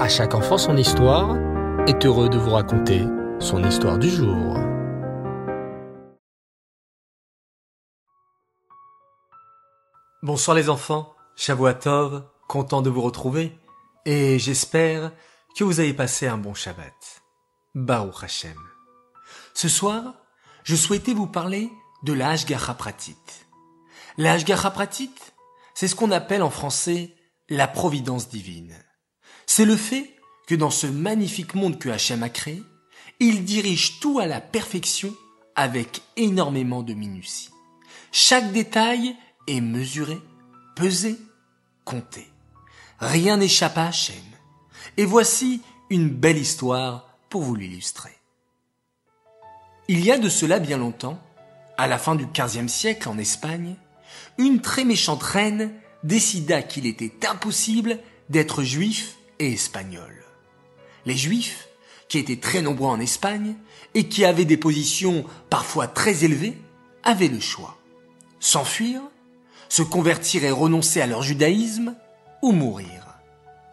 À chaque enfant son histoire est heureux de vous raconter son histoire du jour. Bonsoir les enfants, Shavuatov, content de vous retrouver et j'espère que vous avez passé un bon Shabbat. Baruch Hashem. Ce soir, je souhaitais vous parler de la Pratit. La Pratit, c'est ce qu'on appelle en français la providence divine. C'est le fait que dans ce magnifique monde que Hachem a créé, il dirige tout à la perfection avec énormément de minutie. Chaque détail est mesuré, pesé, compté. Rien n'échappe à Hachem. Et voici une belle histoire pour vous l'illustrer. Il y a de cela bien longtemps, à la fin du XVe siècle en Espagne, une très méchante reine décida qu'il était impossible d'être juif et. Les juifs, qui étaient très nombreux en Espagne et qui avaient des positions parfois très élevées, avaient le choix. S'enfuir, se convertir et renoncer à leur judaïsme, ou mourir.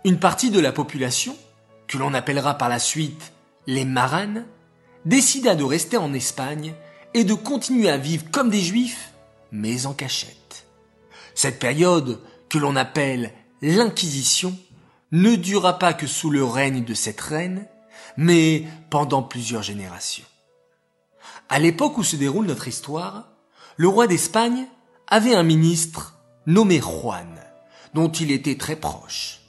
Une partie de la population, que l'on appellera par la suite les maranes, décida de rester en Espagne et de continuer à vivre comme des juifs, mais en cachette. Cette période, que l'on appelle l'Inquisition, ne dura pas que sous le règne de cette reine, mais pendant plusieurs générations. À l'époque où se déroule notre histoire, le roi d'Espagne avait un ministre nommé Juan, dont il était très proche.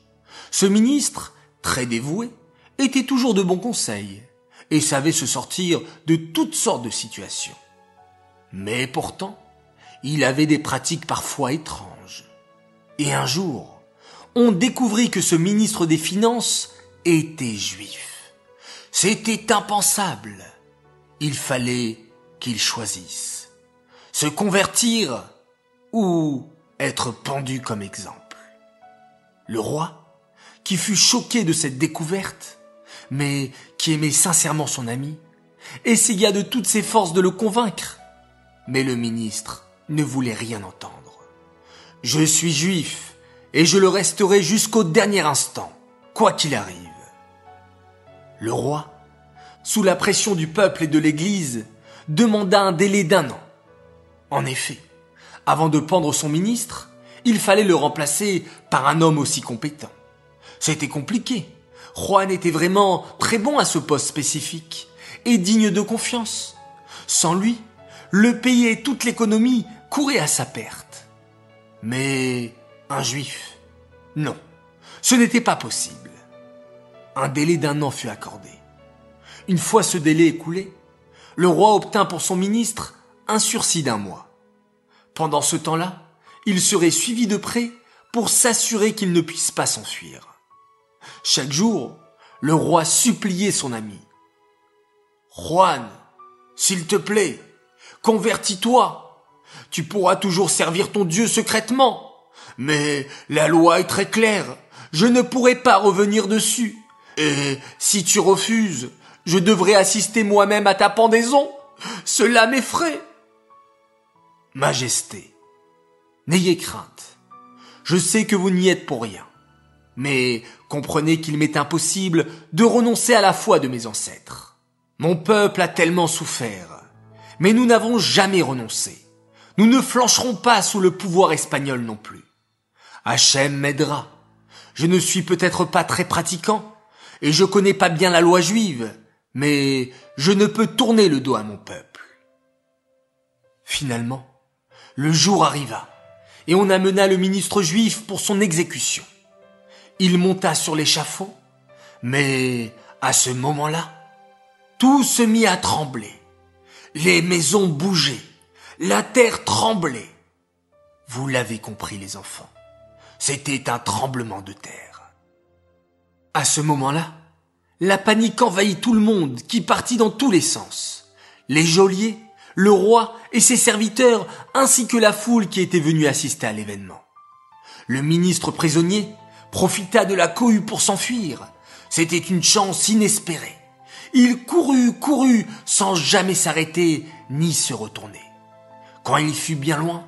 Ce ministre, très dévoué, était toujours de bons conseils et savait se sortir de toutes sortes de situations. Mais pourtant, il avait des pratiques parfois étranges. Et un jour, on découvrit que ce ministre des Finances était juif. C'était impensable. Il fallait qu'il choisisse. Se convertir ou être pendu comme exemple. Le roi, qui fut choqué de cette découverte, mais qui aimait sincèrement son ami, essaya de toutes ses forces de le convaincre. Mais le ministre ne voulait rien entendre. Je suis juif, et je le resterai jusqu'au dernier instant, quoi qu'il arrive. Le roi, sous la pression du peuple et de l'Église, demanda un délai d'un an. En effet, avant de pendre son ministre, il fallait le remplacer par un homme aussi compétent. C'était compliqué. Juan était vraiment très bon à ce poste spécifique et digne de confiance. Sans lui, le pays et toute l'économie couraient à sa perte. Mais un juif, non, ce n'était pas possible. Un délai d'un an fut accordé. Une fois ce délai écoulé, le roi obtint pour son ministre un sursis d'un mois. Pendant ce temps-là, il serait suivi de près pour s'assurer qu'il ne puisse pas s'enfuir. Chaque jour, le roi suppliait son ami. Juan, s'il te plaît, convertis-toi. Tu pourras toujours servir ton Dieu secrètement. Mais la loi est très claire. Je ne pourrai pas revenir dessus. Et si tu refuses, je devrais assister moi-même à ta pendaison. Cela m'effraie. Majesté, n'ayez crainte. Je sais que vous n'y êtes pour rien. Mais comprenez qu'il m'est impossible de renoncer à la foi de mes ancêtres. Mon peuple a tellement souffert. Mais nous n'avons jamais renoncé. Nous ne flancherons pas sous le pouvoir espagnol non plus. Hachem m'aidera. Je ne suis peut-être pas très pratiquant, et je connais pas bien la loi juive, mais je ne peux tourner le dos à mon peuple. Finalement, le jour arriva, et on amena le ministre juif pour son exécution. Il monta sur l'échafaud, mais à ce moment-là, tout se mit à trembler. Les maisons bougeaient, la terre tremblait. Vous l'avez compris les enfants, c'était un tremblement de terre. À ce moment-là, la panique envahit tout le monde qui partit dans tous les sens. Les geôliers, le roi et ses serviteurs, ainsi que la foule qui était venue assister à l'événement. Le ministre prisonnier profita de la cohue pour s'enfuir. C'était une chance inespérée. Il courut, courut, sans jamais s'arrêter ni se retourner. Quand il fut bien loin,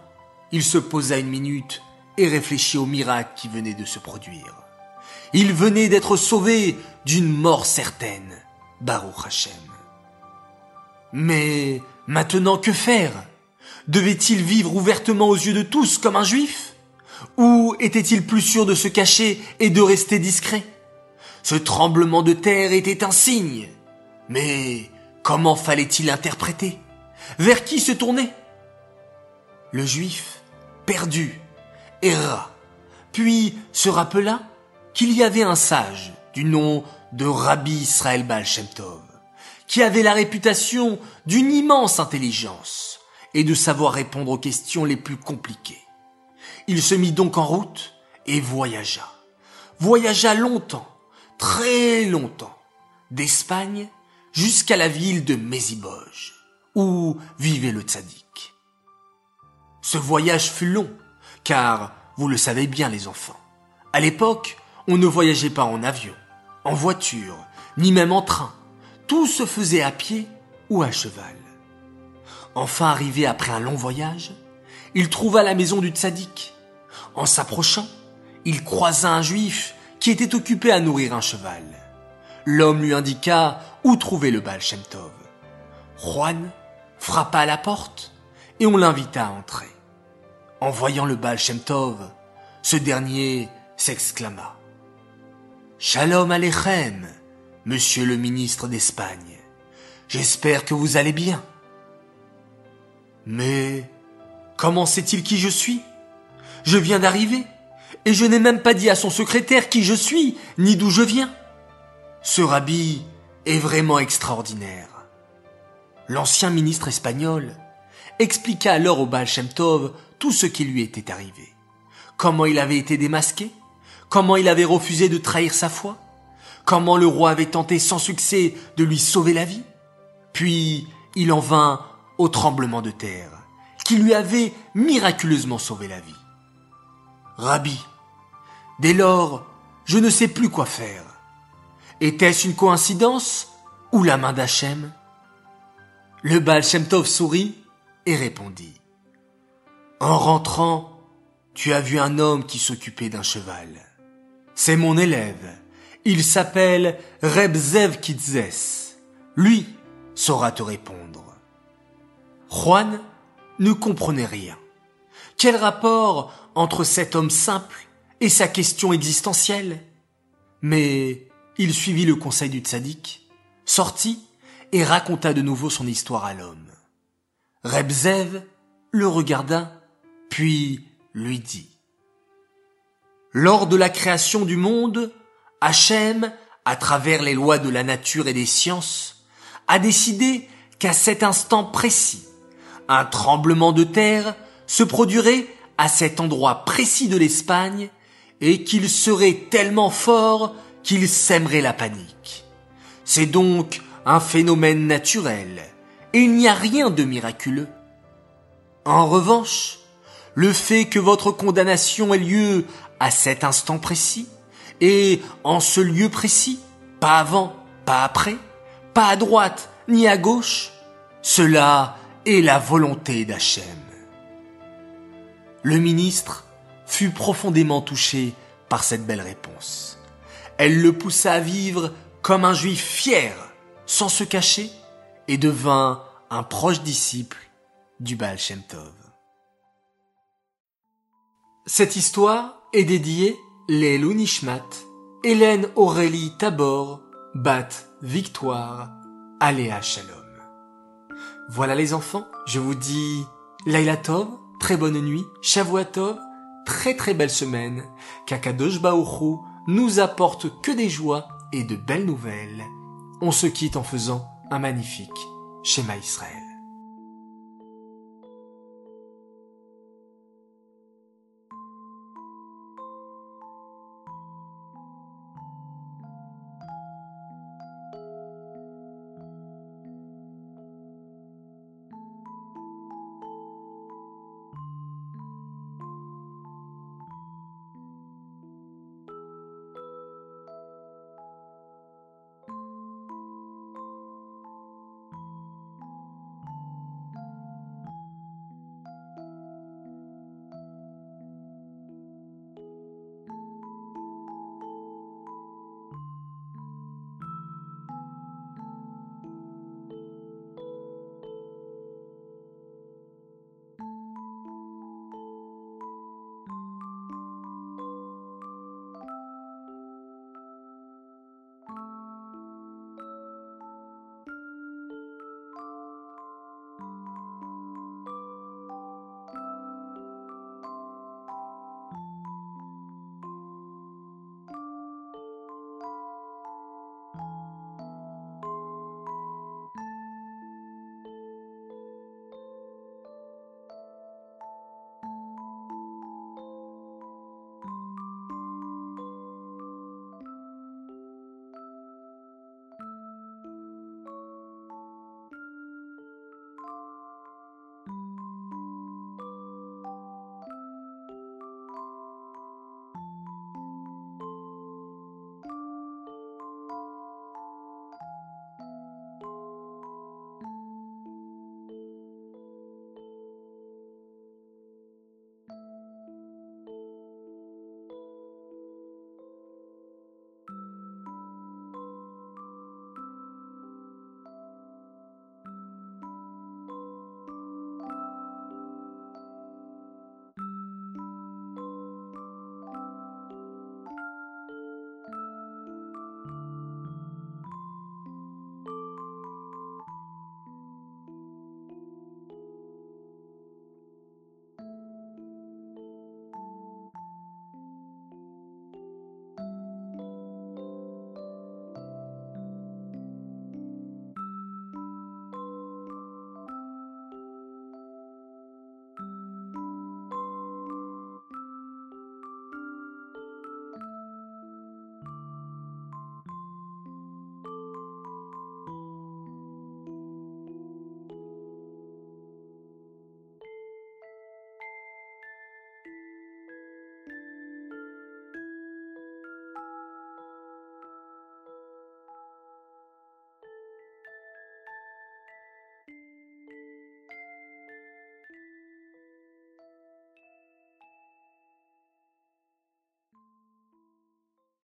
il se posa une minute et réfléchit au miracle qui venait de se produire. Il venait d'être sauvé d'une mort certaine, Baruch Hashem. Mais maintenant que faire? Devait-il vivre ouvertement aux yeux de tous comme un juif? Ou était-il plus sûr de se cacher et de rester discret? Ce tremblement de terre était un signe. Mais comment fallait-il interpréter Vers qui se tourner Le juif, perdu, erra, puis se rappela qu'il y avait un sage du nom de Rabbi Israël Baal qui avait la réputation d'une immense intelligence et de savoir répondre aux questions les plus compliquées. Il se mit donc en route et voyagea. Voyagea longtemps, très longtemps, d'Espagne jusqu'à la ville de Meziboj, où vivait le tzaddik. Ce voyage fut long, car vous le savez bien les enfants. À l'époque, on ne voyageait pas en avion, en voiture, ni même en train. Tout se faisait à pied ou à cheval. Enfin arrivé après un long voyage, il trouva la maison du tzaddik. En s'approchant, il croisa un juif qui était occupé à nourrir un cheval. L'homme lui indiqua où trouver le Baal. Juan frappa à la porte et on l'invita à entrer. En voyant le Baal Shem Tov, ce dernier s'exclama. Shalom Alechem, monsieur le ministre d'Espagne. J'espère que vous allez bien. Mais comment sait-il qui je suis? Je viens d'arriver, et je n'ai même pas dit à son secrétaire qui je suis, ni d'où je viens. Ce rabbi est vraiment extraordinaire. L'ancien ministre espagnol expliqua alors au Baal Shem Tov tout ce qui lui était arrivé. Comment il avait été démasqué, comment il avait refusé de trahir sa foi, comment le roi avait tenté sans succès de lui sauver la vie? Puis il en vint au tremblement de terre, qui lui avait miraculeusement sauvé la vie. Rabbi, dès lors, je ne sais plus quoi faire. Était-ce une coïncidence ou la main d'Hachem? Le Baal Shem sourit et répondit. En rentrant, tu as vu un homme qui s'occupait d'un cheval. C'est mon élève. Il s'appelle Reb Zev Kitzes. Lui saura te répondre. Juan ne comprenait rien. Quel rapport entre cet homme simple et sa question existentielle? Mais il suivit le conseil du tzaddik, sortit et raconta de nouveau son histoire à l'homme. Rebzev le regarda, puis lui dit Lors de la création du monde, Hachem, à travers les lois de la nature et des sciences, a décidé qu'à cet instant précis, un tremblement de terre se produirait à cet endroit précis de l'Espagne et qu'il serait tellement fort qu'il sèmerait la panique. C'est donc un phénomène naturel et il n'y a rien de miraculeux. En revanche, le fait que votre condamnation ait lieu à cet instant précis et en ce lieu précis, pas avant, pas après, pas à droite ni à gauche, cela et la volonté d'Hachem. Le ministre fut profondément touché par cette belle réponse. Elle le poussa à vivre comme un juif fier, sans se cacher, et devint un proche disciple du Baal Shem Tov. Cette histoire est dédiée les Nishmat, Hélène Aurélie Tabor, Bat Victoire, Aléa Shalom. Voilà les enfants, je vous dis Laila Tov, très bonne nuit, Shavuatov, très très belle semaine, qu'Akadosh Baoru nous apporte que des joies et de belles nouvelles. On se quitte en faisant un magnifique schéma Israël.